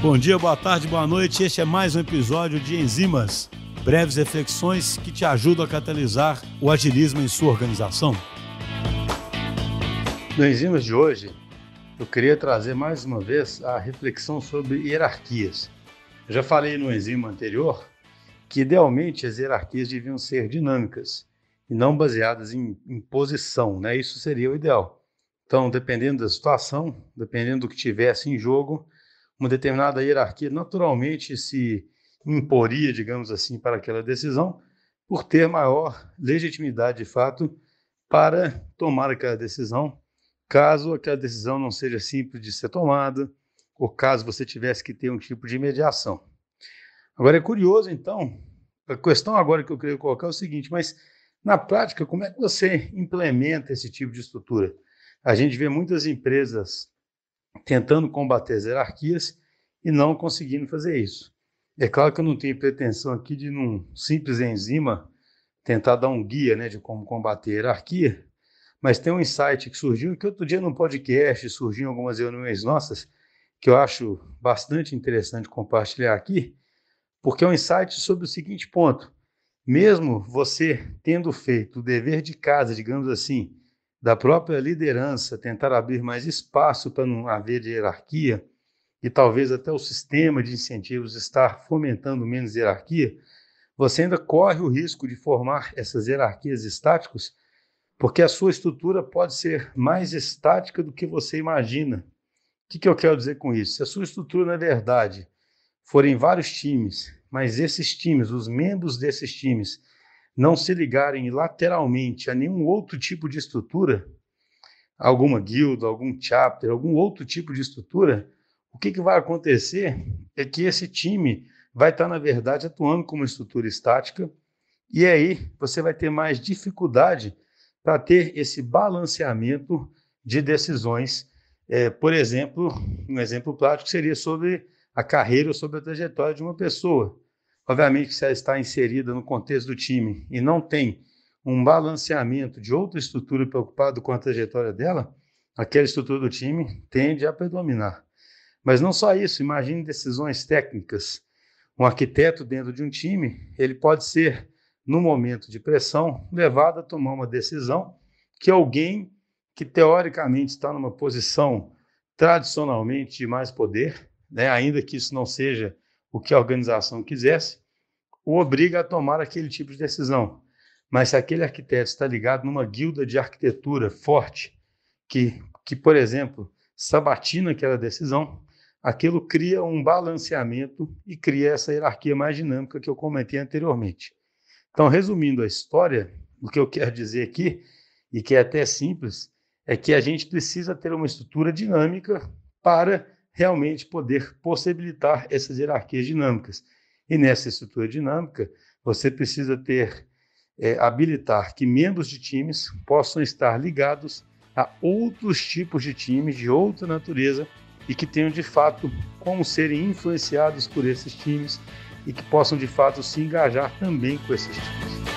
Bom dia, boa tarde, boa noite. Este é mais um episódio de Enzimas, breves reflexões que te ajudam a catalisar o agilismo em sua organização. No Enzimas de hoje, eu queria trazer mais uma vez a reflexão sobre hierarquias. Eu já falei no enzima anterior que idealmente as hierarquias deviam ser dinâmicas e não baseadas em, em posição, né? Isso seria o ideal. Então, dependendo da situação, dependendo do que tivesse em jogo, uma determinada hierarquia naturalmente se imporia, digamos assim, para aquela decisão, por ter maior legitimidade de fato para tomar aquela decisão caso aquela decisão não seja simples de ser tomada, ou caso você tivesse que ter um tipo de mediação. Agora é curioso, então, a questão agora que eu queria colocar é o seguinte, mas na prática, como é que você implementa esse tipo de estrutura? A gente vê muitas empresas tentando combater as hierarquias e não conseguindo fazer isso. É claro que eu não tenho pretensão aqui de, num simples enzima, tentar dar um guia né, de como combater a hierarquia, mas tem um insight que surgiu, que outro dia no podcast surgiu em algumas reuniões nossas, que eu acho bastante interessante compartilhar aqui, porque é um insight sobre o seguinte ponto. Mesmo você tendo feito o dever de casa, digamos assim, da própria liderança, tentar abrir mais espaço para não haver hierarquia, e talvez até o sistema de incentivos estar fomentando menos hierarquia, você ainda corre o risco de formar essas hierarquias estáticas porque a sua estrutura pode ser mais estática do que você imagina. O que, que eu quero dizer com isso? Se a sua estrutura, na verdade, forem vários times, mas esses times, os membros desses times, não se ligarem lateralmente a nenhum outro tipo de estrutura, alguma guilda, algum chapter, algum outro tipo de estrutura, o que, que vai acontecer é que esse time vai estar, na verdade, atuando como estrutura estática, e aí você vai ter mais dificuldade para ter esse balanceamento de decisões. É, por exemplo, um exemplo prático seria sobre a carreira ou sobre a trajetória de uma pessoa. Obviamente, se ela está inserida no contexto do time e não tem um balanceamento de outra estrutura preocupada com a trajetória dela, aquela estrutura do time tende a predominar. Mas não só isso, imagine decisões técnicas. Um arquiteto dentro de um time, ele pode ser no momento de pressão, levado a tomar uma decisão que alguém que teoricamente está numa posição tradicionalmente de mais poder, né, ainda que isso não seja o que a organização quisesse, o obriga a tomar aquele tipo de decisão. Mas se aquele arquiteto está ligado numa guilda de arquitetura forte, que, que por exemplo, sabatina aquela decisão, aquilo cria um balanceamento e cria essa hierarquia mais dinâmica que eu comentei anteriormente. Então, resumindo a história, o que eu quero dizer aqui, e que é até simples, é que a gente precisa ter uma estrutura dinâmica para realmente poder possibilitar essas hierarquias dinâmicas. E nessa estrutura dinâmica, você precisa ter, é, habilitar que membros de times possam estar ligados a outros tipos de times de outra natureza e que tenham de fato como serem influenciados por esses times e que possam de fato se engajar também com esses times.